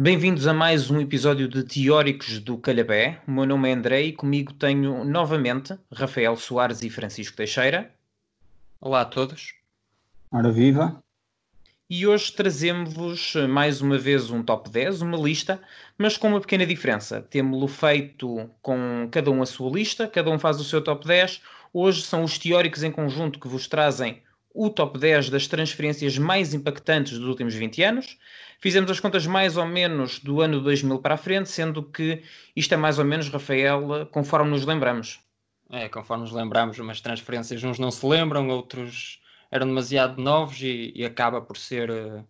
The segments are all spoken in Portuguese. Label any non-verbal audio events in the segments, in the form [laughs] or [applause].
Bem-vindos a mais um episódio de Teóricos do Calhabé. O meu nome é André e comigo tenho novamente Rafael Soares e Francisco Teixeira. Olá a todos. Ora viva. E hoje trazemos-vos mais uma vez um top 10, uma lista, mas com uma pequena diferença. Temos-lo feito com cada um a sua lista, cada um faz o seu top 10. Hoje são os teóricos em conjunto que vos trazem o top 10 das transferências mais impactantes dos últimos 20 anos. Fizemos as contas mais ou menos do ano 2000 para a frente, sendo que isto é mais ou menos, Rafael, conforme nos lembramos. É, conforme nos lembramos, umas transferências uns não se lembram, outros eram demasiado novos e, e acaba por ser. Uh...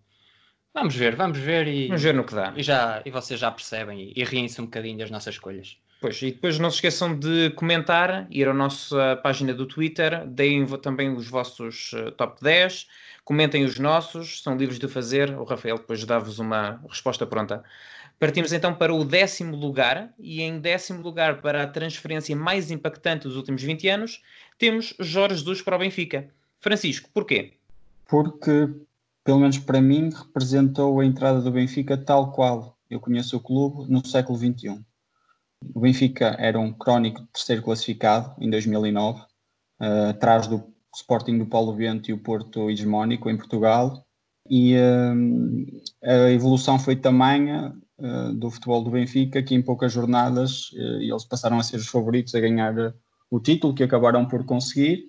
Vamos ver, vamos ver e. Vamos ver no que dá. E, já, e vocês já percebem e, e riem-se um bocadinho das nossas escolhas. Pois, e depois não se esqueçam de comentar, ir à nossa página do Twitter, deem também os vossos uh, top 10, comentem os nossos, são livres de fazer, o Rafael depois dá-vos uma resposta pronta. Partimos então para o décimo lugar, e em décimo lugar, para a transferência mais impactante dos últimos 20 anos, temos Jorge Jesus para o Benfica. Francisco, porquê? Porque, pelo menos para mim, representou a entrada do Benfica tal qual eu conheço o clube no século XXI. O Benfica era um crónico terceiro classificado em 2009, uh, eh, atrás do Sporting do Paulo Bento e o Porto hegemónico em Portugal. E uh, a evolução foi tamanha uh, do futebol do Benfica que em poucas jornadas eles passaram a ser os favoritos a ganhar o título que acabaram por conseguir.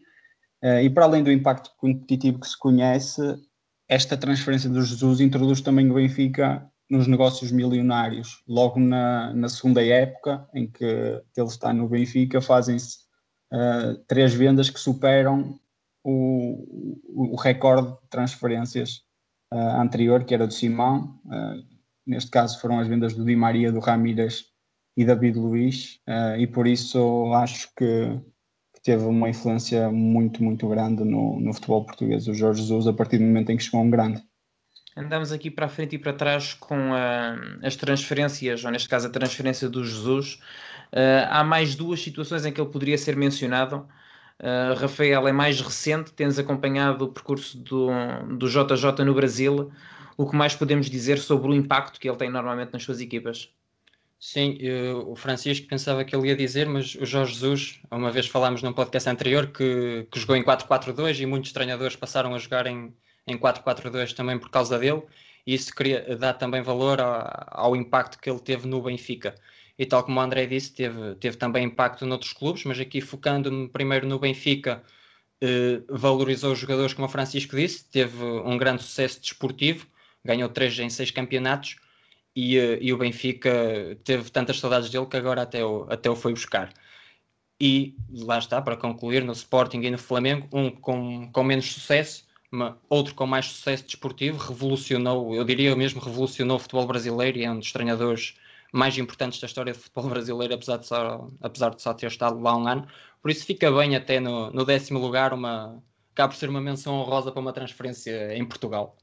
e para além do impacto competitivo que se conhece, esta transferência do Jesus introduz também o Benfica nos negócios milionários. Logo na, na segunda época em que, ele está no Benfica, fazem-se uh, três vendas que superam o, o, recorde de transferências uh, anterior, que era do Simão. Uh, neste caso foram as vendas do Di Maria, do Ramírez e David Luiz, e por isso acho que, que, teve uma influência muito, muito grande no, no futebol português, o Jorge Jesus, a partir do momento em que chegou um grande andamos aqui para a frente e para trás com uh, as transferências, ou neste caso a transferência do Jesus. Uh, há mais duas situações em que ele poderia ser mencionado. Uh, Rafael é mais recente, tens acompanhado o percurso do, do JJ no Brasil. O que mais podemos dizer sobre o impacto que ele tem normalmente nas suas equipas? Sim, eu, o Francisco pensava que ele ia dizer, mas o Jorge Jesus, uma vez falámos num podcast anterior que, que jogou em 4-4-2 e muitos treinadores passaram a jogar em, em 4-4-2 também por causa dele, e isso queria dar também valor ao, ao, impacto que ele teve no Benfica. E tal como o André disse, teve, teve também impacto noutros clubes, mas aqui focando-me primeiro no Benfica, eh, valorizou os jogadores, como o Francisco disse, teve um grande sucesso desportivo, ganhou 3 em 6 campeonatos, e, eh, e, o Benfica teve tantas saudades dele que agora até o, até o foi buscar. E lá está, para concluir, no Sporting e no Flamengo, um com, com menos sucesso, outro com mais sucesso desportivo, revolucionou, eu diria mesmo, revolucionou o futebol brasileiro e é um dos treinadores mais importantes da história do futebol [laughs] brasileiro, apesar de só, apesar de só ter estado lá um ano. Por isso fica bem até no, no décimo lugar, uma, acaba por ser uma menção honrosa para uma transferência em Portugal.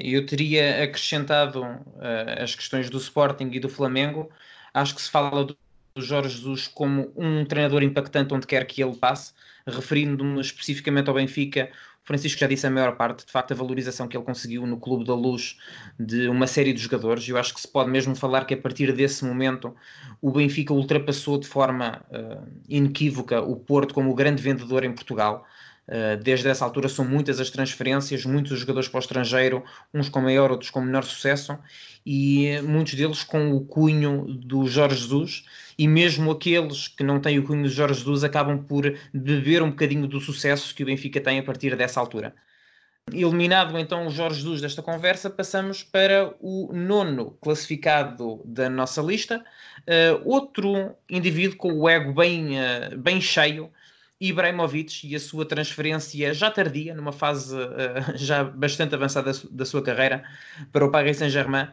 Eu teria acrescentado uh, as questões do Sporting e do Flamengo. Acho que se fala do Jorge Jesus como um treinador impactante onde quer que ele passe, referindo-me especificamente ao Benfica, Francisco já disse a maior parte, de facto, a valorização que ele conseguiu no Clube da Luz de uma série de jogadores. Eu acho que se pode mesmo falar que a partir desse momento o Benfica ultrapassou de forma uh, inequívoca o Porto como o grande vendedor em Portugal. Uh, desde essa altura são muitas as transferências, muitos jogadores para o estrangeiro, uns com maior, outros com menor sucesso, e muitos deles com o cunho do Jorge Jesus e mesmo aqueles que não têm o cunho de Jorge Jesus acabam por beber um bocadinho do sucesso que o Benfica tem a partir dessa altura. Eliminado então o Jorge Jesus desta conversa, passamos para o nono classificado da nossa lista. Uh, outro indivíduo com o ego bem, uh, bem cheio, Ibrahimovic e a sua transferência já tardia, numa fase uh, [laughs] já bastante avançada da sua carreira, para o Paris Saint-Germain.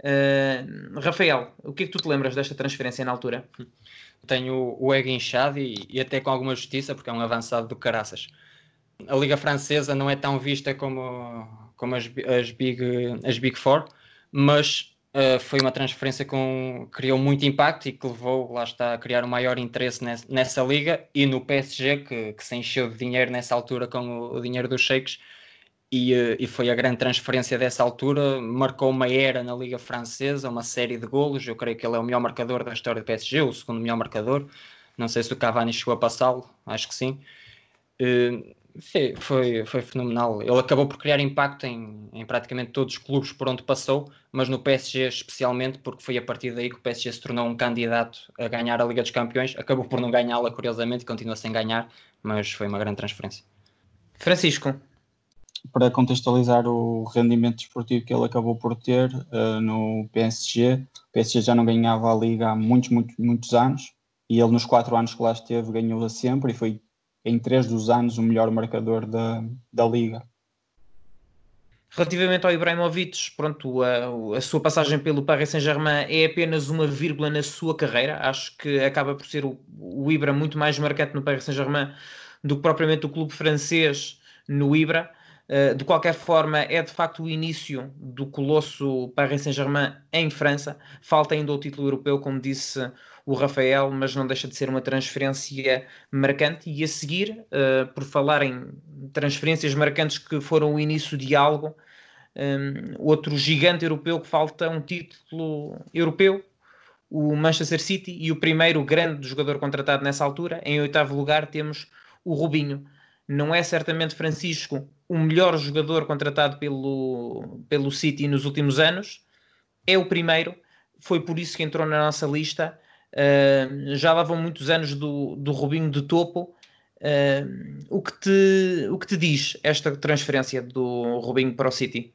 Uh, Rafael, o que é que tu te lembras desta transferência na altura? Tenho o ego inchado e, e, até com alguma justiça, porque é um avançado do caraças. A Liga Francesa não é tão vista como, como as, as, big, as Big Four, mas uh, foi uma transferência que criou muito impacto e que levou, lá está, a criar um maior interesse nessa, nessa liga e no PSG, que, que, se encheu de dinheiro nessa altura com o, o dinheiro dos sheiks e, eh, e, foi a grande transferência dessa altura. Marcou uma era na Liga Francesa, uma série de golos. Eu creio que ele é o melhor marcador da história do PSG, o segundo melhor marcador. Não sei se o Cavani chegou a passá-lo, acho que sim. Uh, foi, foi fenomenal. Ele acabou por criar impacto em, em, praticamente todos os clubes por onde passou, mas no PSG especialmente, porque foi a partir daí que o PSG se tornou um candidato a ganhar a Liga dos Campeões. Acabou por não ganhá-la, curiosamente, e continua sem ganhar, mas foi uma grande transferência. Francisco. Para contextualizar o rendimento desportivo que ele acabou por ter uh, no PSG, o PSG já não ganhava a Liga há muitos, muitos, muitos anos, e ele nos quatro anos que lá esteve ganhou-a sempre e foi em três dos anos o melhor marcador da, da liga. Relativamente ao Ibrahimovic, pronto, a, a sua passagem pelo Paris Saint-Germain é apenas uma vírgula na sua carreira. Acho que acaba por ser o, o Ibra muito mais marcante no Paris Saint-Germain do que propriamente o clube francês no Ibra. Uh, de qualquer forma, é de facto o início do colosso Paris Saint-Germain em França. Falta ainda o título europeu, como disse o Rafael, mas não deixa de ser uma transferência marcante. E a seguir, uh, por falar em transferências marcantes que foram o início de algo, um, outro gigante europeu que falta um título europeu, o Manchester City, e o primeiro grande jogador contratado nessa altura. Em oitavo lugar temos o Rubinho. Não é certamente Francisco o melhor jogador contratado pelo, pelo City nos últimos anos, é o primeiro, foi por isso que entrou na nossa lista Uh, já lá vão muitos anos do, do Rubinho de topo. Uh, o, que te, o que te diz esta transferência do Rubinho para o City?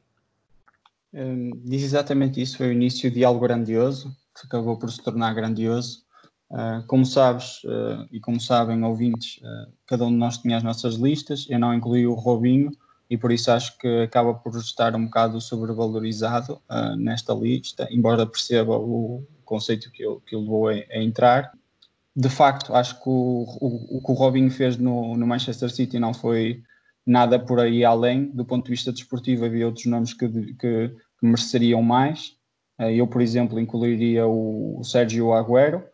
Um, diz exatamente isso. Foi o início de algo grandioso, que acabou por se tornar grandioso. Uh, como sabes, uh, e como sabem ouvintes, uh, cada um de nós tinha as nossas listas. Eu não incluí o Robinho e por isso acho que acaba por estar um bocado sobrevalorizado nesta lista, embora perceba o, conceito que ele, que levou a, a entrar. De facto, acho que o, o, o que o Robinho fez no, no, Manchester City não foi nada por aí além. Do ponto de vista desportivo, havia outros nomes que, que, que mereceriam mais. Eh, eu, por exemplo, incluiria o, o Sérgio Agüero,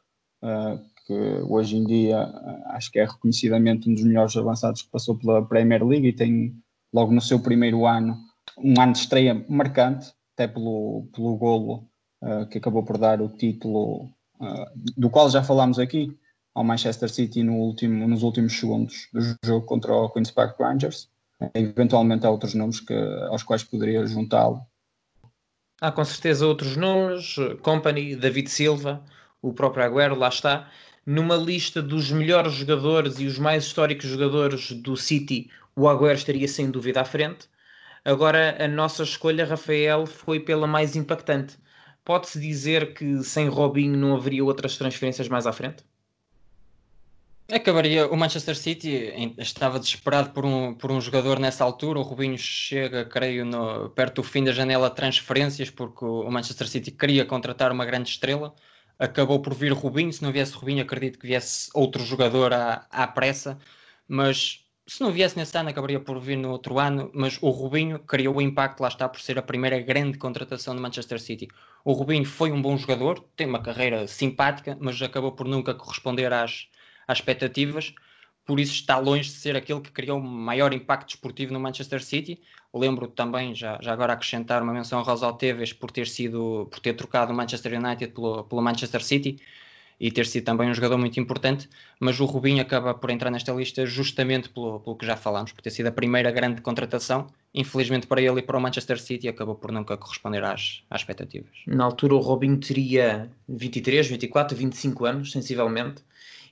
uh, que hoje em dia uh, acho que é reconhecidamente um dos melhores avançados que passou pela Premier League e tem logo no seu primeiro ano um ano de estreia marcante, até pelo, pelo golo uh, que acabou por dar o título, uh, do qual já falámos aqui, ao Manchester City no último, nos últimos segundos do jogo contra o Queen's Park Rangers. Eventualmente há outros nomes que, aos quais poderia juntá-lo. Há com certeza outros nomes, Company, David Silva, o próprio Agüero, lá está. Numa lista dos melhores jogadores e os mais históricos jogadores do City, o Agüero estaria sem dúvida à frente. Agora, a nossa escolha, Rafael, foi pela mais impactante. Pode-se dizer que sem Robinho não haveria outras transferências mais à frente? Acabaria. O Manchester City estava desesperado por um, por um jogador nessa altura. O Rubinho chega, creio, no, perto do fim da janela de transferências, porque o Manchester City queria contratar uma grande estrela. Acabou por vir Rubinho. Se não viesse Rubinho, acredito que viesse outro jogador à, à pressa. Mas se não viesse nesse ano, acabaria por vir no outro ano, mas o Rubinho criou o impacto, lá está, por ser a primeira grande contratação do Manchester City. O Rubinho foi um bom jogador, tem uma carreira simpática, mas acabou por nunca corresponder às, às expectativas, por isso está longe de ser aquele que criou o maior impacto desportivo no Manchester City. Lembro também, já, já agora acrescentar uma menção ao Rosal Teves por ter sido, por ter trocado o Manchester United pelo, pelo Manchester City, e ter sido também um jogador muito importante, mas o Rubinho acaba por entrar nesta lista justamente pelo, pelo que já falámos, por ter sido a primeira grande contratação. Infelizmente para ele e para o Manchester City acabou por nunca corresponder às, às expectativas. Na altura o Robinho teria 23, 24, 25 anos, sensivelmente,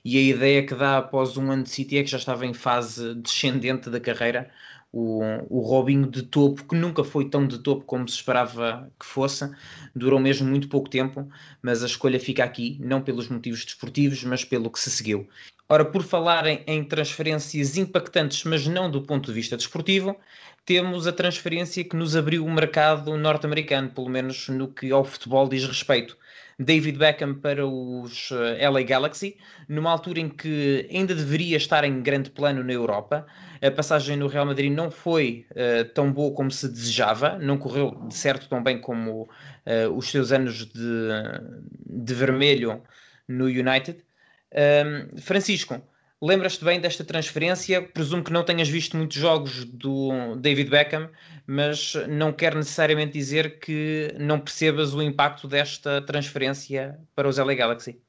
e a ideia que dá após um ano de City é que já estava em fase descendente da carreira, o, o Robinho de topo, que nunca foi tão de topo como se esperava que fosse, durou mesmo muito pouco tempo, mas a escolha fica aqui, não pelos motivos desportivos, mas pelo que se seguiu. Ora, por falar em, em transferências impactantes, mas não do ponto de vista desportivo, temos a transferência que nos abriu o mercado norte-americano, pelo menos no que ao futebol diz respeito. David Beckham para os eh, LA Galaxy, numa altura em que ainda deveria estar em grande plano na Europa. A passagem no Real Madrid não foi uh, tão boa como se desejava, não correu de certo tão bem como uh, os seus anos de, de vermelho no United. Francisco, Lembras-te bem desta transferência? Presumo que não tenhas visto muitos jogos do David Beckham, mas não quer necessariamente dizer que não percebas o impacto desta transferência para os LA Galaxy.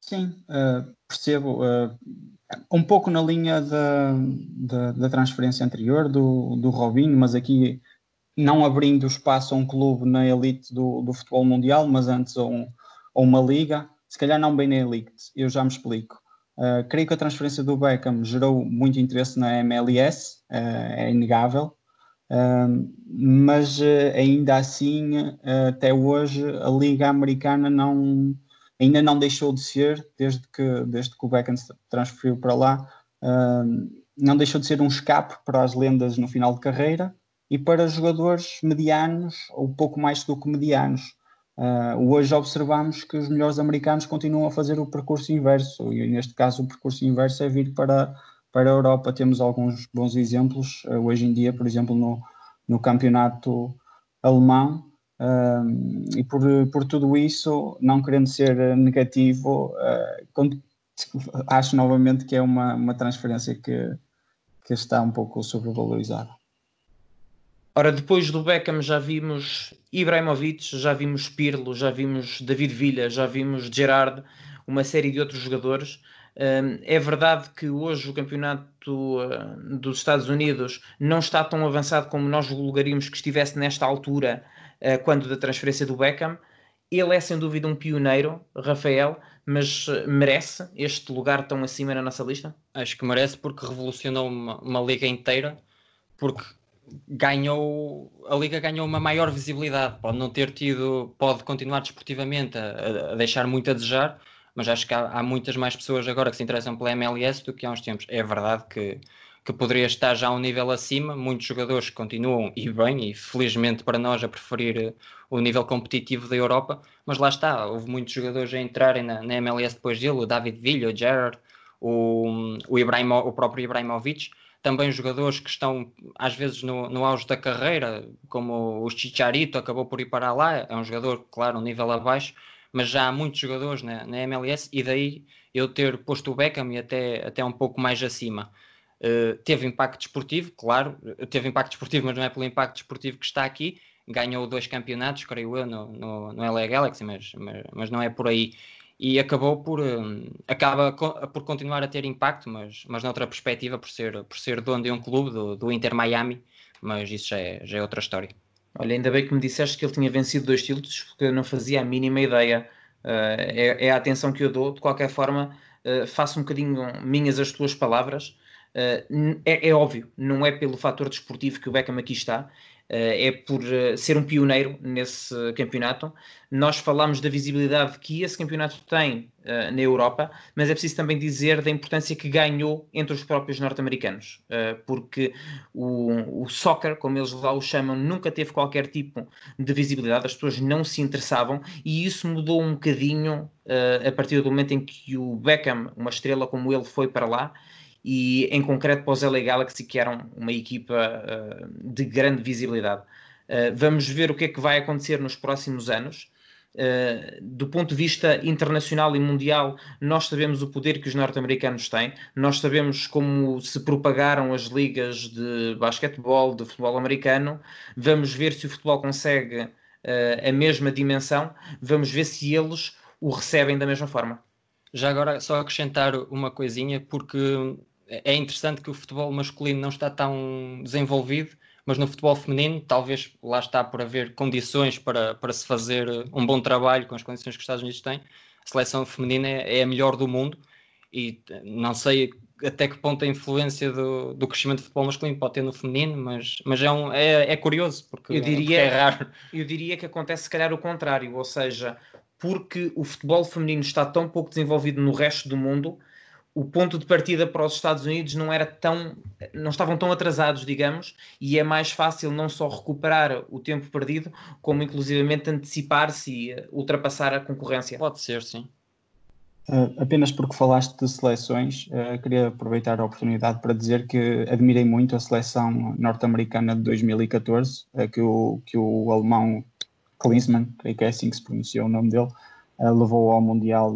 Sim, uh, percebo. Uh, um pouco na linha da, da, da, transferência anterior do, do Robinho, mas aqui não abrindo espaço a um clube na elite do, do futebol mundial, mas antes a, um, a uma liga. Se calhar não bem na elite, eu já me explico. Uh, creio que a transferência do Beckham gerou muito interesse na MLS, uh, é inegável, uh, mas ainda assim, até hoje, a Liga Americana não, ainda não deixou de ser, desde que, desde que o Beckham se transferiu para lá, não deixou de ser um escape para as lendas no final de carreira e para jogadores medianos ou pouco mais do que medianos. Uh, hoje observamos que os melhores americanos continuam a fazer o percurso inverso, e neste caso o percurso inverso é vir para, para a Europa. Temos alguns bons exemplos, uh, hoje em dia, por exemplo, no, no campeonato alemão, uh, e por, por tudo isso, não querendo ser negativo, [laughs] acho novamente que é uma, uma transferência que, que está um pouco sobrevalorizada. Ora, depois do Beckham já vimos Ibrahimovic, já vimos Pirlo, já vimos David Villa, já vimos Gerard, uma série de outros jogadores. Hum, é verdade que hoje o campeonato hum, dos Estados Unidos não está tão avançado como nós julgaríamos que estivesse nesta altura, hum, quando da transferência do Beckham. Ele é sem dúvida um pioneiro, Rafael, mas merece este lugar tão acima na nossa lista? Acho que merece porque revolucionou uma, uma liga inteira, porque ganhou a liga ganhou uma maior visibilidade. Pode não ter tido pode continuar desportivamente a, a deixar muito a desejar mas acho que há, há, muitas mais pessoas agora que se interessam pela MLS do que há uns tempos. É verdade que que poderia estar já a um nível acima. Muitos jogadores continuam e bem e felizmente para nós a preferir o nível competitivo da Europa. Mas lá está houve muitos jogadores a entrarem na, na MLS depois dele o David Villa o Gerard o, o, Ibrahimo, o próprio Ibrahimovic também jogadores que estão às vezes no, no auge da carreira, como o Chicharito acabou por ir para lá, é um jogador, claro, um nível abaixo, mas já há muitos jogadores na, na MLS e daí eu ter posto o Beckham e até, até um pouco mais acima. Uh, teve impacto desportivo, claro, teve impacto desportivo, mas não é pelo impacto desportivo que está aqui. Ganhou dois campeonatos, creio eu, no, no, no LA Galaxy, mas, mas, mas não é por aí e acabou por um, acaba por continuar a ter impacto, mas, mas noutra perspectiva por ser, por ser dono de um clube do, do Inter Miami, mas isso já é, já é outra história. Olha, ainda bem que me disseste que ele tinha vencido dois títulos, porque eu não fazia a mínima ideia. Uh, é, é, a atenção que eu dou. De qualquer forma, uh, faço um bocadinho minhas as tuas palavras. Uh, é, é, óbvio, não é pelo fator desportivo que o Beckham aqui está, é por eh, ser um pioneiro nesse campeonato. Nós falamos da visibilidade que esse campeonato tem uh, na Europa, mas é preciso também dizer da importância que ganhou entre os próprios norte-americanos, porque o, o soccer, como eles lá o chamam, nunca teve qualquer tipo de visibilidade, as pessoas não se interessavam e isso mudou um bocadinho a partir do momento em que o Beckham, uma estrela como ele, foi para lá e em concreto para os LA Galaxy, que eram uma equipa uh, de grande visibilidade. Uh, vamos ver o que é que vai acontecer nos próximos anos. Uh, do ponto de vista internacional e mundial, nós sabemos o poder que os norte-americanos têm, nós sabemos como se propagaram as ligas de basquetebol, de futebol americano. Vamos ver se o futebol consegue uh, a mesma dimensão, vamos ver se eles o recebem da mesma forma. Já agora, só acrescentar uma coisinha, porque é interessante que o futebol masculino não está tão desenvolvido, mas no futebol feminino, talvez lá está por haver condições para, para se fazer um bom trabalho com as condições que os Estados Unidos têm. A seleção feminina é, é a melhor do mundo e não sei até que ponto a influência do, do crescimento do futebol masculino pode ter no feminino, mas, mas é, um, é, é curioso porque, eu diria, porque é raro. Eu diria que acontece se calhar o contrário, ou seja, porque o futebol feminino está tão pouco desenvolvido no resto do mundo, o ponto de partida para os Estados Unidos não era tão, não estavam tão atrasados, digamos, e é mais fácil não só recuperar o tempo perdido, como inclusivamente antecipar-se e eh, ultrapassar a concorrência. Pode ser, sim. Uh, apenas porque falaste de seleções, uh, queria aproveitar a oportunidade para dizer que admirei muito a seleção norte-americana de 2014, uh, que, o, que o alemão Klinsmann, creio que é assim que se pronuncia o nome dele, levou ao Mundial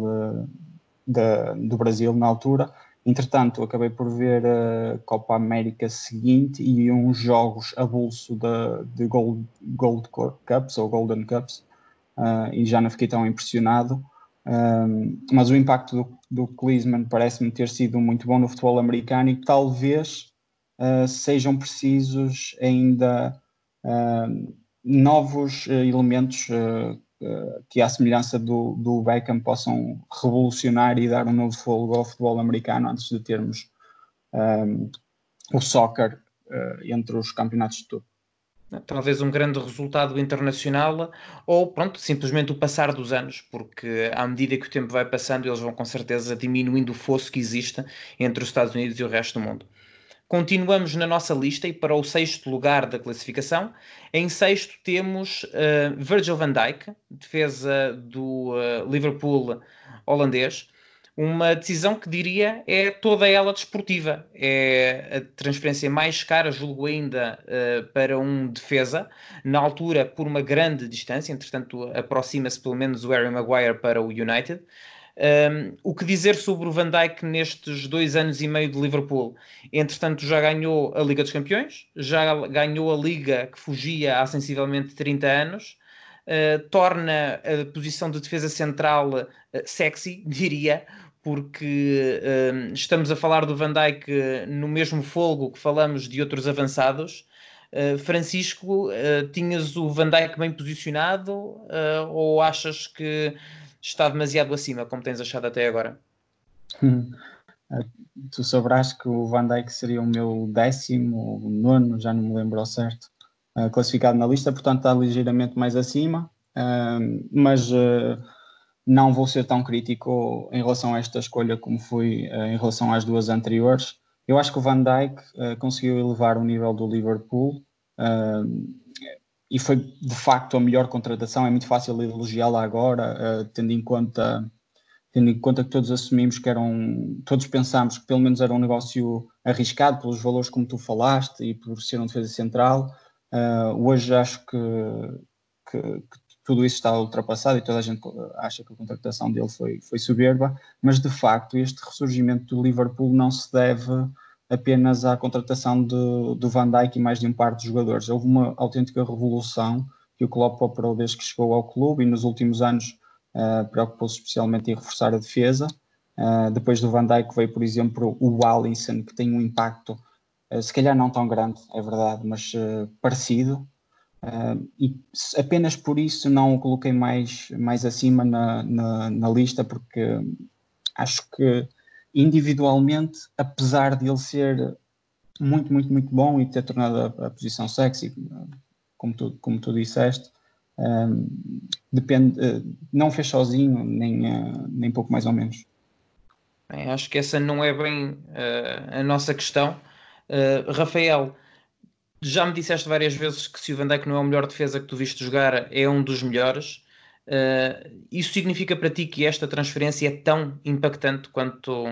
do Brasil na altura Entretanto, acabei por ver a Copa América seguinte e uns jogos a bolso de, de Gold, Gold Cups ou Golden Cups uh, e já não fiquei tão impressionado. Um, mas o impacto do, do Klinsmann parece-me ter sido muito bom no futebol americano e talvez uh, sejam precisos ainda uh, novos elementos que, à semelhança do, do Beckham, possam revolucionar e dar um novo fogo ao futebol americano antes de termos um, o soccer entre os campeonatos de tudo. Talvez um grande resultado internacional ou, pronto, simplesmente o passar dos anos, porque à medida que o tempo vai passando, eles vão com certeza diminuindo o fosso que existe entre os Estados Unidos e o resto do mundo. Continuamos na nossa lista e para o sexto lugar da classificação. Em sexto temos uh, Virgil van Dijk, defesa do uh, Liverpool holandês. Uma decisão que diria é toda ela desportiva. É a transferência mais cara, julgo ainda, uh, para um defesa, na altura por uma grande distância, entretanto aproxima-se pelo menos o Harry Maguire para o United. Um, o que dizer sobre o Van Dijk nestes dois anos e meio de Liverpool? Entretanto, já ganhou a Liga dos Campeões, já ganhou a Liga que fugia há sensivelmente 30 anos, uh, torna a posição de defesa central uh, sexy, [laughs] diria, porque estamos a falar do Van Dijk no mesmo folgo que falamos de outros avançados. Francisco, tinhas o Van Dijk bem posicionado ou achas que está demasiado acima, como tens achado até agora? [laughs] tu sabrás que o Van Dijk seria o meu décimo, nono, já não me lembro ao certo, uh, classificado na lista, portanto está ligeiramente mais acima, uh, mas uh, não vou ser tão crítico em relação a esta escolha como fui em relação às duas anteriores. Eu acho que o Van Dijk conseguiu elevar o nível do Liverpool e foi de facto a melhor contratação. É muito fácil elogiá-la agora, uh, tendo em conta tendo em conta que todos assumimos que eram, todos pensámos que pelo menos era um negócio arriscado pelos valores como tu falaste e por ser um defesa central. Uh, hoje acho que, que, que, tudo isso está ultrapassado e toda a gente acha que a contratação dele foi, foi soberba, mas de facto este ressurgimento do Liverpool não se deve apenas à contratação do, do Van Dijk e mais de um par de jogadores. Houve uma autêntica revolução que o Klopp operou desde que chegou ao clube e nos últimos anos uh, preocupou-se especialmente em reforçar a defesa. Uh, depois do Van Dijk veio, por exemplo, o Alisson, que tem um impacto, uh, se calhar não tão grande, é verdade, mas parecido. e apenas por isso não o coloquei mais, mais acima na, na, na lista, porque acho que individualmente, apesar de ele ser muito, muito, muito bom e ter tornado a, a posição sexy, como tu, como tu disseste, um, depende, uh, não fez sozinho, nem, uh, nem pouco mais ou menos. Bem, acho que essa não é bem uh, a nossa questão. Rafael, já me disseste várias vezes que se o Van Dijk não é o melhor defesa que tu viste jogar, é um dos melhores. Uh, isso significa para ti que esta transferência é tão impactante quanto,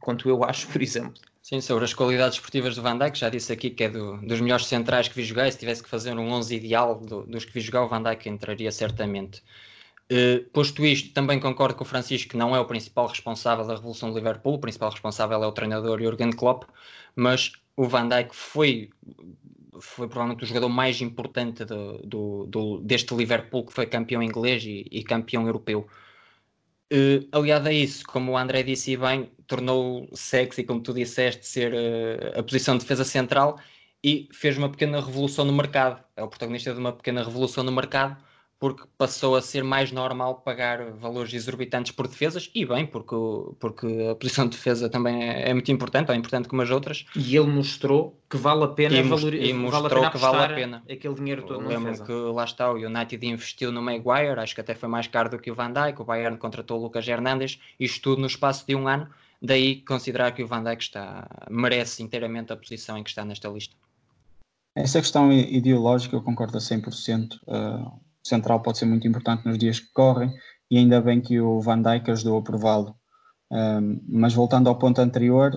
quanto eu acho, por exemplo? Sim, sobre as qualidades esportivas do Van Dijk, já disse aqui que é do, dos melhores centrais que vi jogar. E se tivesse que fazer um 11 ideal do, dos que vi jogar, o Van Dijk entraria certamente. Uh, posto isto, também concordo com o Francisco que não é o principal responsável da revolução do Liverpool, o principal responsável é o treinador Jurgen Klopp, mas o Van Dijk foi foi provavelmente o jogador mais importante do, do, do, deste Liverpool, que foi campeão inglês e, e campeão europeu. Uh, aliado a isso, como o André disse bem, tornou sexy, como tu disseste, ser uh, a posição de defesa central e fez uma pequena revolução no mercado. É o protagonista de uma pequena revolução no mercado porque passou a ser mais normal pagar valores exorbitantes por defesas, e bem, porque, porque a posição de defesa também é, é muito importante, é importante como as outras. E ele mostrou que vale a pena, e, valor, e mostrou vale a pena que vale a pena aquele dinheiro todo. Lembro que lá está, o United investiu no Maguire, acho que até foi mais caro do que o Van Dijk, o Bayern contratou o Lucas Hernandes, isto tudo no espaço de um ano, daí considerar que o Van Dijk está, merece inteiramente a posição em que está nesta lista. Essa questão ideológica eu concordo a 100%. Uh, central pode ser muito importante nos dias que correm e ainda bem que o Van Dijk ajudou a prová-lo. Um, mas voltando ao ponto anterior,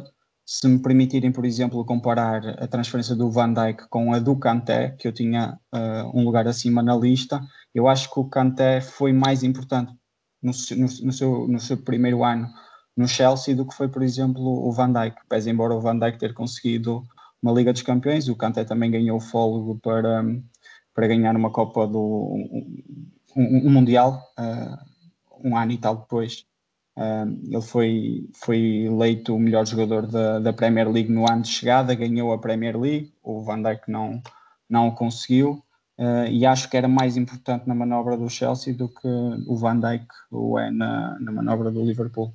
se me permitirem, por exemplo, comparar a transferência do Van Dijk com a do Kanté, que eu tinha uh, um lugar acima na lista, eu acho que o Kanté foi mais importante no, no, no, seu, no seu primeiro ano no Chelsea do que foi, por exemplo, o Van Dijk. Pese embora o Van Dijk ter conseguido uma Liga dos Campeões, o Kanté também ganhou fôlego para, para ganhar uma Copa do um, um Mundial uh, um ano e tal depois. Uh, ele foi, foi eleito o melhor jogador da, da Premier League no ano de chegada, ganhou a Premier League, o Van Dijk não, não conseguiu. Uh, e acho que era mais importante na manobra do Chelsea do que o Van Dijk o é na, na manobra do Liverpool.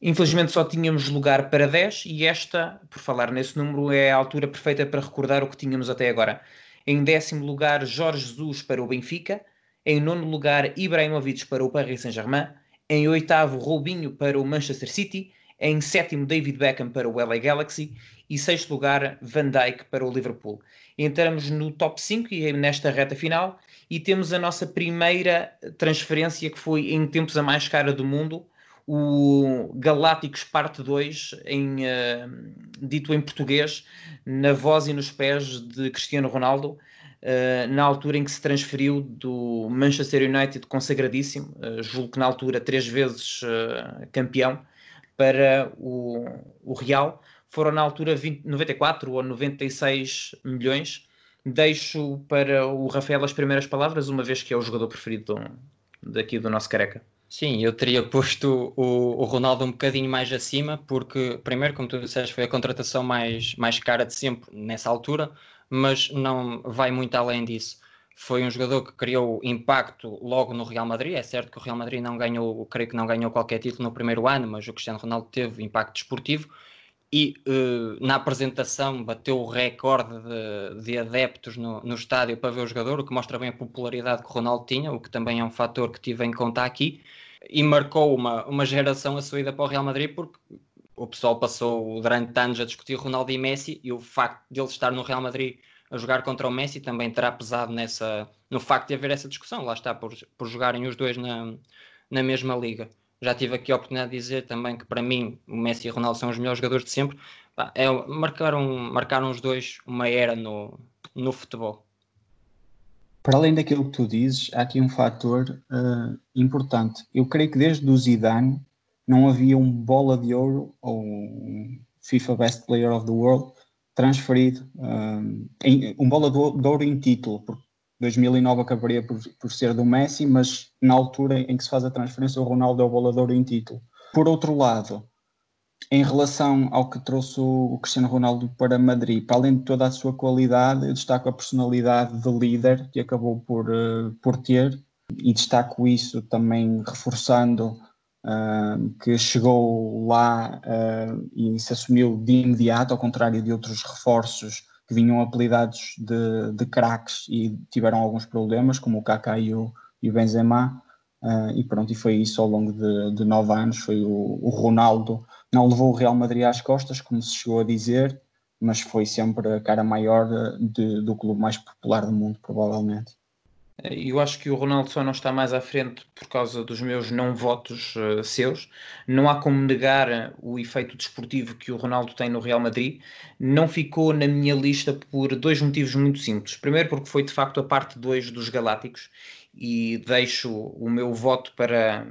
Infelizmente só tínhamos lugar para 10 e esta, por falar nesse número, é a altura perfeita para recordar o que tínhamos até agora. Em décimo lugar, Jorge Jesus para o Benfica. Em nono lugar, Ibrahimovic para o Paris Saint-Germain. Em oitavo, Robinho para o Manchester City. Em sétimo, David Beckham para o LA Galaxy. E sexto lugar, Van Dijk para o Liverpool entramos no top 5 e nesta reta final e temos a nossa primeira transferência que foi em tempos a mais cara do mundo, o Galácticos Parte 2, em, uh, dito em português, na voz e nos pés de Cristiano Ronaldo, uh, na altura em que se transferiu do Manchester United consagradíssimo, uh, julgo que na altura três vezes campeão, para o, o Real foram na altura 20, 94 ou 96 milhões. Deixo para o Rafael as primeiras palavras, uma vez que é o jogador preferido do, daqui do nosso careca. Sim, eu teria posto o, o, Ronaldo um bocadinho mais acima, porque, primeiro, como tu disseste, foi a contratação mais, mais cara de sempre nessa altura, mas não vai muito além disso. Foi um jogador que criou impacto logo no Real Madrid. É certo que o Real Madrid não ganhou, creio que não ganhou qualquer título no primeiro ano, mas o Cristiano Ronaldo teve impacto desportivo e uh, na apresentação bateu o recorde de, de adeptos no, no, estádio para ver o jogador, o que mostra bem a popularidade que o Ronaldo tinha, o que também é um fator que tive em conta aqui, e marcou uma, uma geração a sua ida para o Real Madrid, porque o pessoal passou durante anos a discutir Ronaldo e Messi, e o facto de ele estar no Real Madrid a jogar contra o Messi também terá pesado nessa, no facto de haver essa discussão, lá está, por, por jogarem os dois na, na mesma liga já tive aqui a oportunidade de dizer também que para mim o Messi e o Ronaldo são os melhores jogadores de sempre. É, marcaram, marcaram os dois uma era no, no futebol. Para além daquilo que tu dizes, há aqui um fator uh, importante. Eu creio que desde o Zidane não havia um bola de ouro ou um FIFA Best Player of the World transferido, uh, em, um bola de ouro em título, porque 2009 acabaria por, por ser do Messi, mas na altura em que se faz a transferência, o Ronaldo é o bolador em título. Por outro lado, em relação ao que trouxe o Cristiano Ronaldo para Madrid, para além de toda a sua qualidade, eu destaco a personalidade de líder que acabou por, uh, por ter. E destaco isso também reforçando uh, que chegou lá uh, e se assumiu de imediato, ao contrário de outros reforços que vinham apelidados de, de craques e tiveram alguns problemas, como o Kaká e o, e o Benzema, e pronto, e foi isso ao longo de, de nove anos, foi o, o, Ronaldo, não levou o Real Madrid às costas, como se chegou a dizer, mas foi sempre a cara maior de, do clube mais popular do mundo, provavelmente. Eu acho que o Ronaldo só não está mais à frente por causa dos meus não votos uh, seus. Não há como negar o efeito desportivo que o Ronaldo tem no Real Madrid. Não ficou na minha lista por dois motivos muito simples. Primeiro, porque foi de facto a parte 2 dos Galácticos e deixo o meu voto para,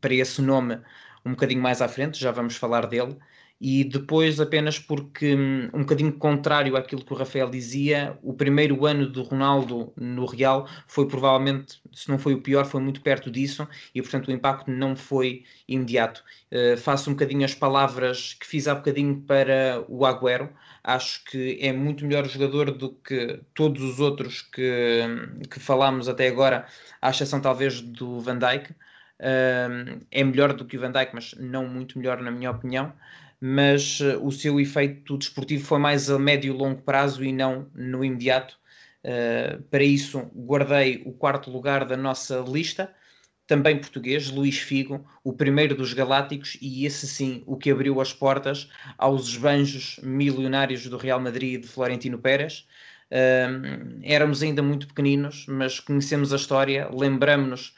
para esse nome um bocadinho mais à frente, já vamos falar dele e depois apenas porque hum, um bocadinho contrário àquilo que o Rafael dizia, o primeiro ano do Ronaldo no Real foi provavelmente, se não foi o pior, foi muito perto disso e portanto o impacto não foi imediato. Uh, faço um bocadinho as palavras que fiz há bocadinho para o Agüero, acho que é muito melhor jogador do que todos os outros que, hum, que falámos até agora, à exceção talvez do Van Dijk. É melhor do que o Van Dijk, mas não muito melhor na minha opinião mas uh, o seu efeito desportivo foi mais a médio e longo prazo e não no imediato. Uh, para isso, guardei o quarto lugar da nossa lista, também português, Luís Figo, o primeiro dos Galácticos, e esse sim, o que abriu as portas aos esbanjos milionários do Real Madrid e de Florentino Pérez. Uh, éramos ainda muito pequeninos, mas conhecemos a história, lembramos-nos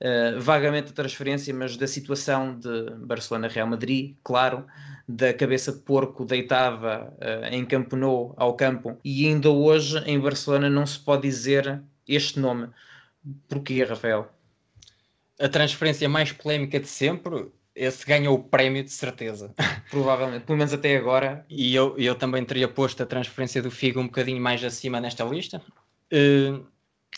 uh, vagamente da transferência, mas da situação de Barcelona-Real Madrid, claro, da cabeça de porco deitada uh, em Campo Nou ao campo, e ainda hoje em Barcelona não se pode dizer este nome. Porquê, Rafael? A transferência mais polémica de sempre esse ganhou o prémio de certeza. [laughs] Provavelmente, pelo menos até agora. E eu, eu também teria posto a transferência do Figo um bocadinho mais acima nesta lista. Uh,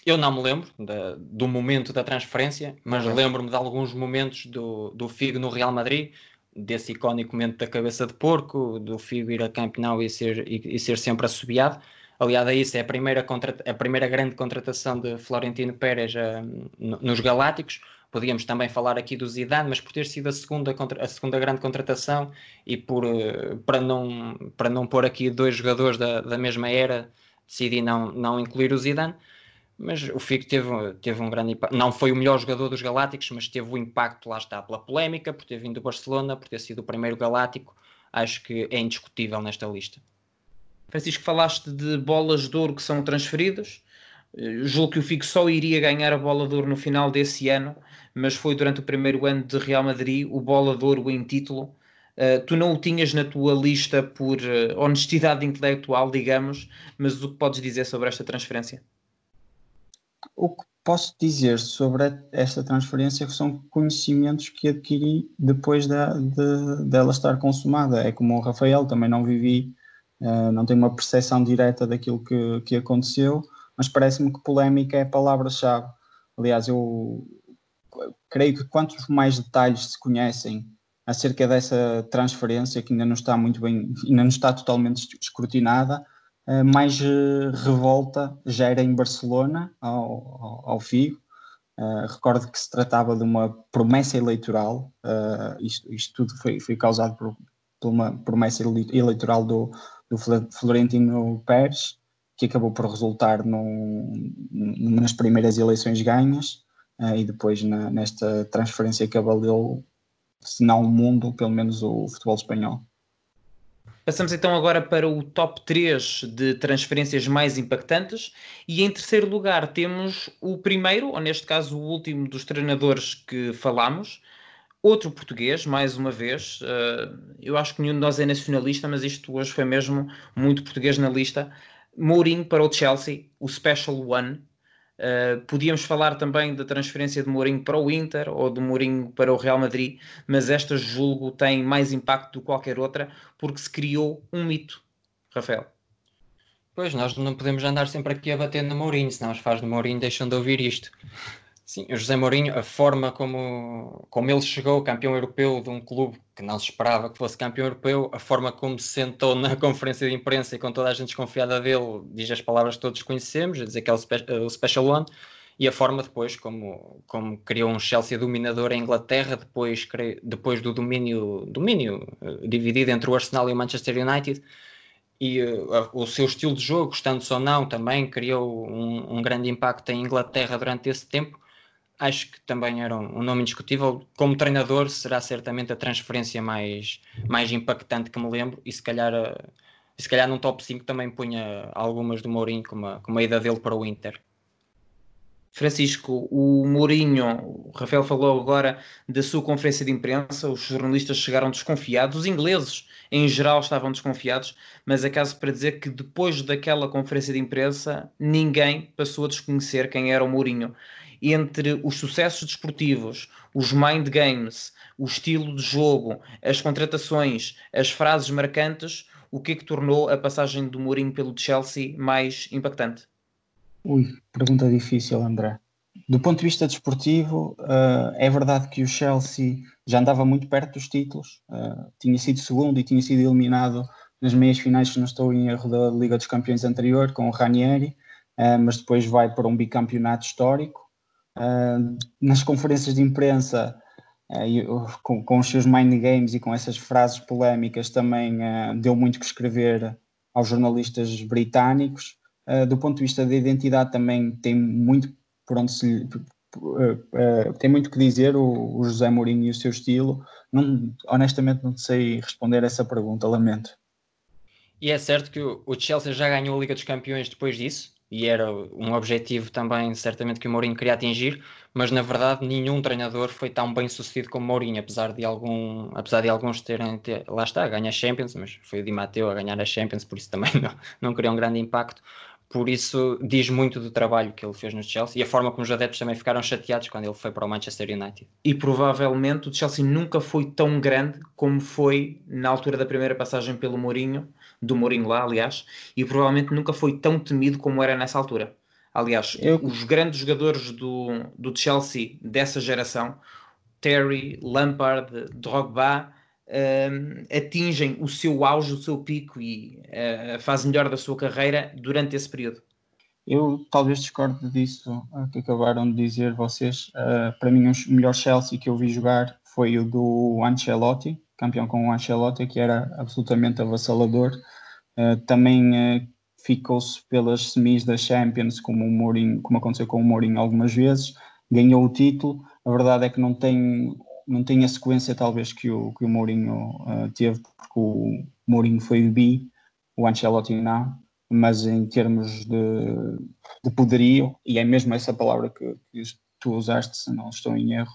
eu não me lembro da, do momento da transferência, mas uhum. lembro-me de alguns momentos do, do Figo no Real Madrid, desse icónico momento da cabeça de porco, do Figo ir a Camp Nou e ser, e, e ser sempre assobiado. Aliado a isso, é a primeira, a primeira grande contratação de Florentino Pérez uh, nos Galácticos. Podíamos também falar aqui do Zidane, mas por ter sido a segunda, a segunda grande contratação e por, uh, para, não, para não pôr aqui dois jogadores da, da mesma era, decidi não, não incluir o Zidane. Mas o Figo teve, teve um grande impacto. Não foi o melhor jogador dos Galácticos, mas teve o impacto, lá está, pela polémica, por ter vindo do Barcelona, por ter sido o primeiro Galáctico. Acho que é indiscutível nesta lista. Francisco, falaste de bolas de ouro que são transferidas. Julgo que o Figo só iria ganhar a bola de ouro no final desse ano, mas foi durante o primeiro ano de Real Madrid o bola de ouro em título. Uh, tu não o tinhas na tua lista por uh, honestidade intelectual, digamos, mas o que podes dizer sobre esta transferência? O que posso dizer sobre esta transferência são conhecimentos que adquiri depois dela de, estar consumada. É como o Rafael, também não vivi, uh, não tenho uma percepção direta daquilo que, que aconteceu, mas parece-me que polémica é a palavra-chave. Aliás, eu creio que quantos mais detalhes se conhecem acerca dessa transferência, que ainda não está muito bem, ainda não está totalmente escrutinada, eh, mais eh, revolta gera em Barcelona ao, ao, Figo. Uh, recordo que se tratava de uma promessa eleitoral, uh, isto, isto, tudo foi, foi causado por, por uma promessa eleitoral do, do Florentino Pérez, que acabou por resultar no, nas primeiras eleições ganhas uh, e depois na, nesta transferência que abalou, se não o mundo, pelo menos o futebol espanhol. Passamos então agora para o top 3 de transferências mais impactantes. E em terceiro lugar temos o primeiro, ou neste caso o último dos treinadores que falamos, outro português, mais uma vez. Uh, eu acho que nenhum de nós é nacionalista, mas isto hoje foi mesmo muito português na lista. Mourinho para o Chelsea, o Special One. Uh, podíamos falar também da transferência de Mourinho para o Inter ou de Mourinho para o Real Madrid, mas esta julgo tem mais impacto do que qualquer outra porque se criou um mito. Rafael. Pois, nós não podemos andar sempre aqui a bater no Mourinho, senão os fãs do Mourinho deixam de ouvir isto. Sim, o José Mourinho, a forma como, como ele chegou campeão europeu de um clube que não se esperava que fosse campeão europeu, a forma como se sentou na [laughs] conferência de imprensa e com toda a gente desconfiada dele, diz as palavras que todos conhecemos, a dizer que é o, spe o Special One, e a forma depois como, como criou um Chelsea dominador em Inglaterra, depois, depois do domínio, domínio uh, dividido entre o Arsenal e o Manchester United, e uh, o seu estilo de jogo, gostando-se ou não, também criou um, um grande impacto em Inglaterra durante esse tempo acho que também era um, nome indiscutível. Como treinador, será certamente a transferência mais, mais impactante que me lembro, e se calhar, uh, se calhar num top 5 também punha algumas do Mourinho, como a, como a ida dele para o Inter. Francisco, o Mourinho, o Rafael falou agora da sua conferência de imprensa, os jornalistas chegaram desconfiados, os ingleses em geral estavam desconfiados, mas acaso para dizer que depois daquela conferência de imprensa ninguém passou a desconhecer quem era o Mourinho entre os sucessos desportivos, os mind games, o estilo de jogo, as contratações, as frases marcantes, o que é que tornou a passagem do Mourinho pelo Chelsea mais impactante? Ui, pergunta difícil, André. Do ponto de vista desportivo, uh, é verdade que o Chelsea já andava muito perto dos títulos, uh, tinha sido segundo e tinha sido eliminado nas meias finais, se não estou em erro, da Liga dos Campeões anterior, com o Ranieri, uh, mas depois vai para um bicampeonato histórico. Uh, nas conferências de imprensa, uh, com, com, os seus mind games e com essas frases polémicas, também uh, deu muito que escrever aos jornalistas britânicos. do ponto de vista da identidade, também tem muito por onde se tem muito que dizer o, o, José Mourinho e o seu estilo. Não, honestamente, não sei responder essa pergunta, lamento. E é certo que o Chelsea já ganhou a Liga dos Campeões depois disso? E era um objetivo também certamente que o Mourinho queria atingir, mas na verdade nenhum treinador foi tão bem sucedido como Mourinho, apesar de, algum, apesar de alguns terem, ter, lá está, a Champions, mas foi o Di Matteo a ganhar a Champions, por isso também [laughs] não, não criou um grande impacto, por isso diz muito do trabalho que ele fez no Chelsea e a forma como os adeptos também ficaram chateados quando ele foi para o Manchester United. E provavelmente o Chelsea nunca foi tão grande como foi na altura da primeira passagem pelo Mourinho, do Mourinho lá, aliás, e provavelmente nunca foi tão temido como era nessa altura. Aliás, Eu... os grandes jogadores do, do Chelsea dessa geração, Terry, Lampard, Drogba, uh, atingem o seu auge, o seu pico e uh, fazem melhor da sua carreira durante esse período. Eu talvez discordo disso uh, que acabaram de dizer vocês. Uh, para mim, o melhor Chelsea que eu vi jogar foi o do Ancelotti, campeão com o Ancelotti, que era absolutamente avassalador. Uh, também ficou-se pelas semis da Champions, como, o Mourinho, como aconteceu com o Mourinho algumas vezes, ganhou o título. A verdade é que não tem não tem a sequência talvez que o, que o Mourinho uh, teve, porque o Mourinho foi bi, o Ancelotti não, mas em termos de, de poderio, e é mesmo essa palavra que, que tu usaste, se não estou em erro,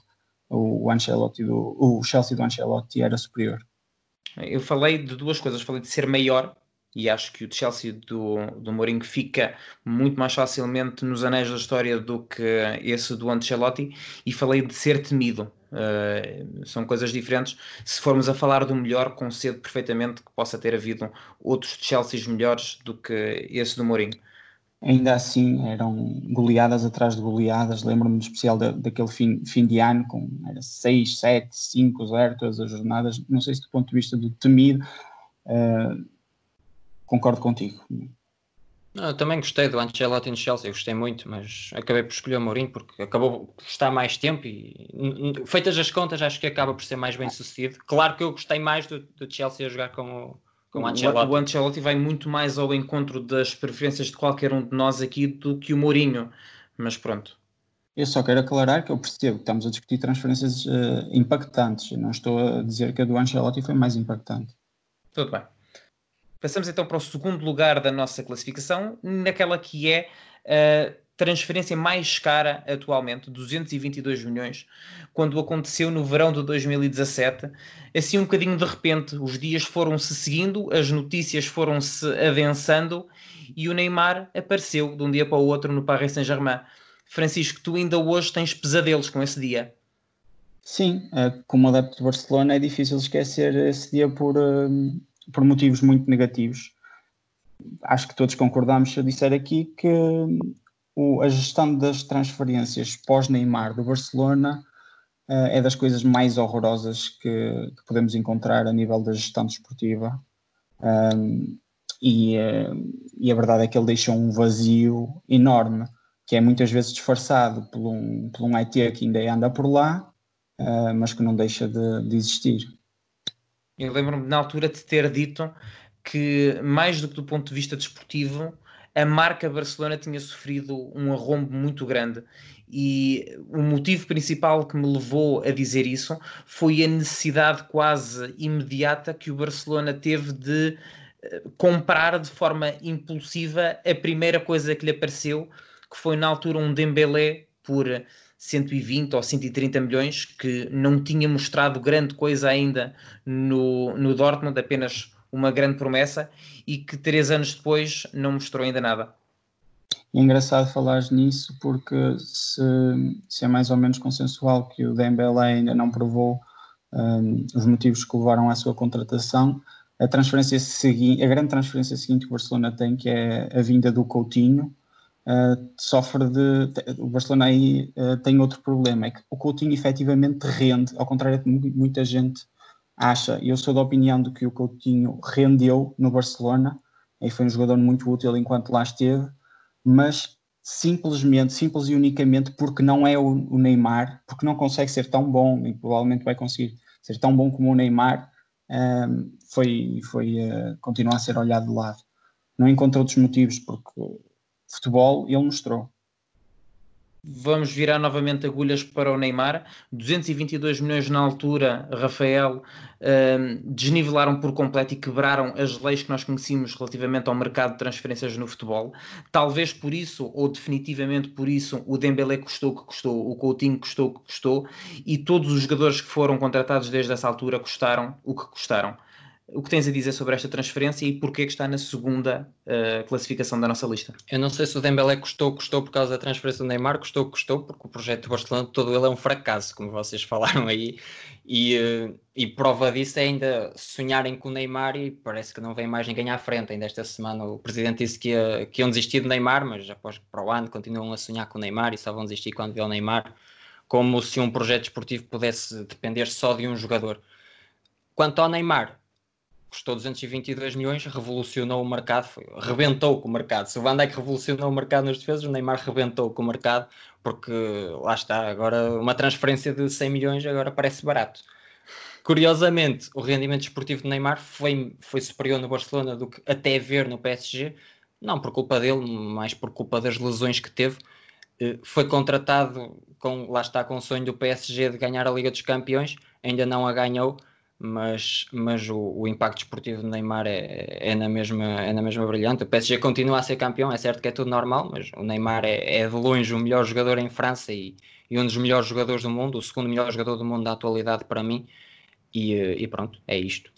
o Ancelotti do, o Chelsea do Ancelotti era superior. Eu falei de duas coisas, falei de ser maior e acho que o Chelsea do, do Mourinho fica muito mais facilmente nos anéis da história do que esse do Ancelotti. E falei de ser temido. Uh, são coisas diferentes. Se formos a falar do melhor concedo perfeitamente que possa ter havido outros Chelseas melhores do que esse do Mourinho ainda assim eram goleadas atrás de goleadas lembro-me especial da, daquele fim, fim de ano com 6, 7, 5, 0 todas as jornadas, não sei se do ponto de vista do temido uh, concordo contigo. Também gostei do Ancelotti no Chelsea, gostei muito, mas acabei por escolher o Mourinho porque acabou por estar mais tempo e feitas as contas acho que acaba por ser mais bem sucedido. Claro que eu gostei mais do, do Chelsea a jogar com o, com o Ancelotti. O, Ancelotti vai muito mais ao encontro das preferências de qualquer um de nós aqui do que o Mourinho, mas pronto. Eu só quero aclarar que eu percebo que estamos a discutir transferências uh, impactantes. Não estou a dizer que a do Ancelotti foi mais impactante. Tudo bem. Passamos então para o segundo lugar da nossa classificação, naquela que é a transferência mais cara atualmente, 222 milhões, quando aconteceu no verão de 2017. Assim, um bocadinho de repente, os dias foram-se seguindo, as notícias foram-se adensando e o Neymar apareceu de um dia para o outro no Paris Saint-Germain. Francisco, tu ainda hoje tens pesadelos com esse dia. Sim, eh, como adepto de Barcelona é difícil esquecer esse dia por, eh, por motivos muito negativos. Acho que todos concordamos se eu disser aqui que o, a gestão das transferências pós-Neymar do Barcelona uh, é das coisas mais horrorosas que, que, podemos encontrar a nível da gestão desportiva. Um, e, uh, e, a verdade é que ele deixou um vazio enorme, que é muitas vezes disfarçado por um, por um IT que ainda anda por lá, uh, mas que não deixa de, de existir. Eu lembro-me na altura de ter dito que, mais do que do ponto de vista desportivo, a marca Barcelona tinha sofrido um arrombo muito grande. E o motivo principal que me levou a dizer isso foi a necessidade quase imediata que o Barcelona teve de eh, comprar de forma impulsiva a primeira coisa que lhe apareceu, que foi na altura um Dembélé por 120 ou 130 milhões, que não tinha mostrado grande coisa ainda no, no Dortmund, apenas uma grande promessa, e que três anos depois não mostrou ainda nada. É engraçado falar nisso porque se, se, é mais ou menos consensual que o Dembélé ainda não provou um, os motivos que levaram à sua contratação, a transferência seguinte, a grande transferência seguinte que o Barcelona tem, que é a vinda do Coutinho, uh, sofre de. O Barcelona aí uh, tem outro problema, é que o Coutinho efetivamente rende, ao contrário de muita gente acha. Eu sou da opinião de que o Coutinho rendeu no Barcelona, e foi um jogador muito útil enquanto lá esteve, mas simplesmente, simples e unicamente porque não é o, Neymar, porque não consegue ser tão bom e provavelmente vai conseguir ser tão bom como o Neymar, ah, foi, foi uh, continuar a ser olhado de lado. Não encontro outros motivos, porque futebol ele mostrou. Vamos virar novamente agulhas para o Neymar. 222 milhões na altura, Rafael, um, desnivelaram por completo e quebraram as leis que nós conhecíamos relativamente ao mercado de transferências no futebol. Talvez por isso, ou definitivamente por isso, o Dembélé custou o que custou, o Coutinho custou o que custou e todos os jogadores que foram contratados desde essa altura custaram o que custaram. O que tens a dizer sobre esta transferência e porquê que está na segunda uh, classificação da nossa lista? Eu não sei se o Dembélé custou, custou por causa da transferência do Neymar, custou, custou, porque o projeto do Barcelona todo ele é um fracasso, como vocês [laughs] falaram aí, e, uh, e prova disso é ainda sonharem com o Neymar e parece que não vem mais ninguém à frente. Ainda esta semana o presidente disse que, ia, que iam desistir do Neymar, mas após para o ano continuam a sonhar com o Neymar e só vão desistir quando vê o Neymar, como se um projeto esportivo pudesse depender só de um jogador. Quanto ao Neymar, custou 222 milhões, revolucionou o mercado, foi, rebentou com o mercado. Se o Van Dijk revolucionou o mercado nas defesas, o Neymar rebentou com o mercado, porque lá está, agora uma transferência de 100 milhões agora parece barato. Curiosamente, o rendimento esportivo de Neymar foi, foi superior no Barcelona do que até ver no PSG, não por culpa dele, mas por culpa das lesões que teve. Eh, foi contratado com, lá está, com o sonho do PSG de ganhar a Liga dos Campeões, ainda não a ganhou, mas, mas o, o, impacto esportivo do Neymar é, é, na mesma, é na mesma brilhante. O PSG continua a ser campeão, é certo que é tudo normal, mas o Neymar é, é de longe o melhor jogador em França e, e, um dos melhores jogadores do mundo, o segundo melhor jogador do mundo da atualidade para mim. E, e pronto, é isto.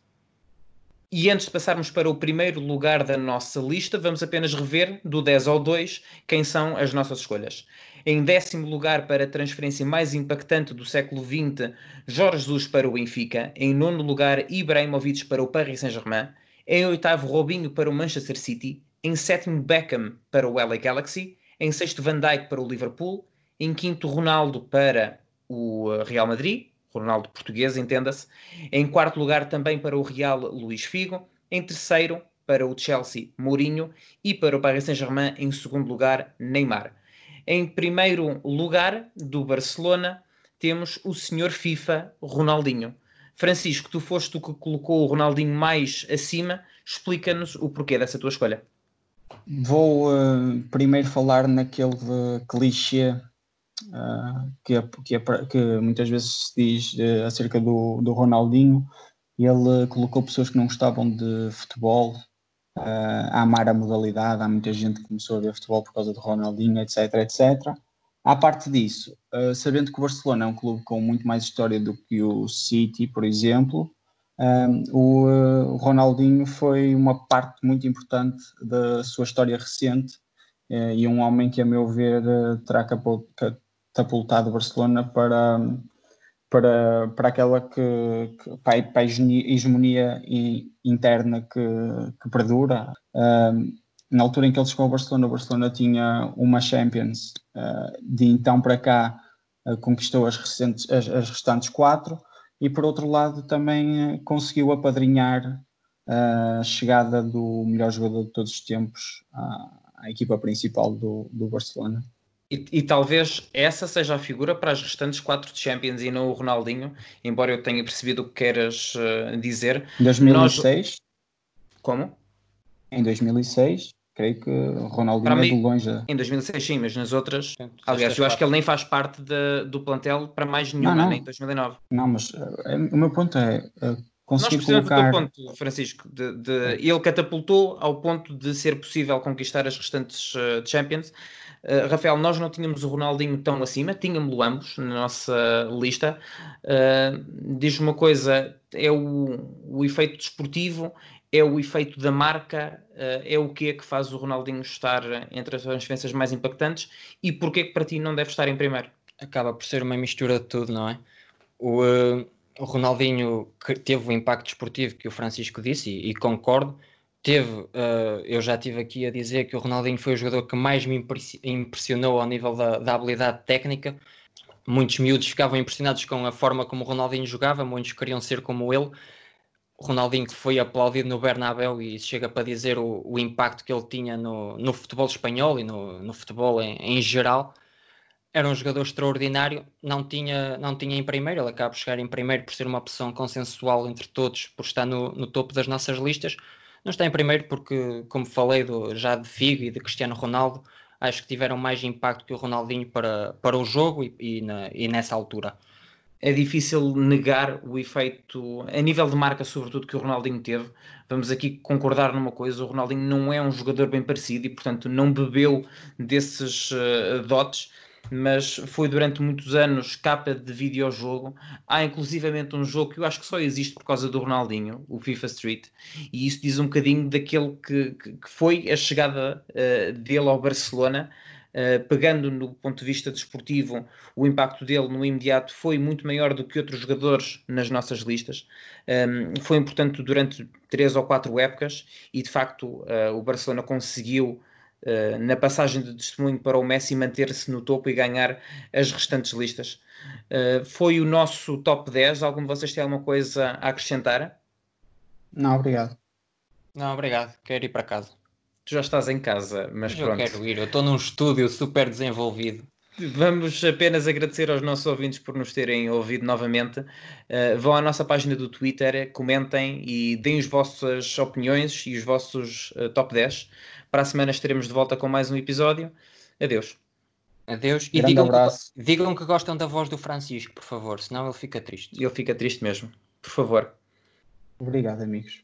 E antes de passarmos para o primeiro lugar da nossa lista, vamos apenas rever, do 10 ao 2, quem são as nossas escolhas. Em décimo lugar, para a transferência mais impactante do século XX, Jorge Jesus para o Benfica. Em nono lugar, Ibrahimovic para o Paris Saint-Germain. Em oitavo, Robinho para o Manchester City. Em sétimo, Beckham para o LA Galaxy. Em sexto, Van Dijk para o Liverpool. Em quinto, Ronaldo para o eh, Real Madrid. Ronaldo português, entenda-se. Em quarto lugar, também para o Real, Luís Figo. Em terceiro, para o Chelsea, Mourinho. E para o Paris Saint-Germain, em segundo lugar, Neymar. Em primeiro lugar, do Barcelona, temos o senhor FIFA, Ronaldinho. Francisco, tu foste o que colocou o Ronaldinho mais acima. Explica-nos o porquê dessa tua escolha. Vou uh, primeiro falar naquele clichê que, é, que, é, que, muitas vezes se diz uh, acerca do, do Ronaldinho. Ele colocou pessoas que não gostavam de futebol uh, a amar a modalidade. Há muita gente que começou a ver futebol por causa do Ronaldinho, etc, etc. À parte disso, uh, sabendo que o Barcelona é um clube com muito mais história do que o City, por exemplo, um, o, Ronaldinho foi uma parte muito importante da sua história recente uh, e um homem que, a meu ver, terá catapultado o Barcelona para, para, para aquela que, que para, a hegemonia interna que, que perdura. Na altura em que ele chegou ao Barcelona, o Barcelona tinha uma Champions, uh, de então para cá uh, conquistou as, recentes, as, as, restantes quatro, e por outro lado também uh, conseguiu apadrinhar a chegada do melhor jogador de todos os tempos à, à equipa principal do, do Barcelona. E, e, talvez essa seja a figura para as restantes quatro Champions e não o Ronaldinho, embora eu tenha percebido o que queres uh, dizer. 2006? Nós... Como? Em 2006, creio que o Ronaldinho para é de longe. Em 2006 sim, mas nas outras... Aliás, eu acho que ele nem faz parte de, do plantel para mais nenhuma, não, não. nem em 2009. Não, mas é, o meu ponto é... é conseguir Nós precisamos colocar... do ponto, Francisco, de, de, ele catapultou ao ponto de ser possível conquistar as restantes uh, Champions Uh, Rafael, nós não tínhamos o Ronaldinho tão acima, tínhamos-lo ambos na nossa lista. Uh, Diz uma coisa: é o, o efeito desportivo, é o efeito da marca, uh, é o que é que faz o Ronaldinho estar entre as transferências mais impactantes e porquê que para ti não deve estar em primeiro? Acaba por ser uma mistura de tudo, não é? O, o Ronaldinho teve o impacto desportivo que o Francisco disse e, e concordo, teve, uh, eu já estive aqui a dizer que o Ronaldinho foi o jogador que mais me impressionou ao nível da, da, habilidade técnica. Muitos miúdos ficavam impressionados com a forma como o Ronaldinho jogava, muitos queriam ser como ele. O Ronaldinho que foi aplaudido no Bernabéu e chega para dizer o, o impacto que ele tinha no, no futebol espanhol e no, no futebol em, em, geral. Era um jogador extraordinário, não tinha, não tinha em primeiro, ele acaba de chegar em primeiro por ser uma opção consensual entre todos, por estar no, no topo das nossas listas não está em primeiro porque, como falei do, já de Figo e de Cristiano Ronaldo, acho que tiveram mais impacto que o Ronaldinho para, para o jogo e, e, na, e nessa altura. É difícil negar o efeito, a nível de marca, sobretudo, que o Ronaldinho teve. Vamos aqui concordar numa coisa: o Ronaldinho não é um jogador bem parecido e, portanto, não bebeu desses uh, dotes. Mas foi durante muitos anos capa de videojogo. Há inclusivamente um jogo que eu acho que só existe por causa do Ronaldinho, o FIFA Street, e isso diz um bocadinho daquele que, que foi a chegada uh, dele ao Barcelona. Uh, pegando no ponto de vista desportivo, o impacto dele no imediato foi muito maior do que outros jogadores nas nossas listas. Um, foi importante durante três ou quatro épocas e, de facto, uh, o Barcelona conseguiu uh, na passagem de testemunho para o Messi manter-se no topo e ganhar as restantes listas. Uh, foi o nosso top 10. Algum de vocês tem alguma coisa a acrescentar? Não, obrigado. Não, obrigado. Quero ir para casa. Tu já estás em casa, mas eu pronto. Eu quero ir. Eu estou num estúdio super desenvolvido. Vamos apenas agradecer aos nossos ouvintes por nos terem ouvido novamente. Uh, vão à nossa página do Twitter, comentem e deem as vossas opiniões e os vossos uh, top 10. Para a semana estaremos de volta com mais um episódio. Adeus. Adeus. E digam que, digam que, gostam da voz do Francisco, por favor, senão ele fica triste. Ele fica triste mesmo. Por favor. Obrigado, amigos.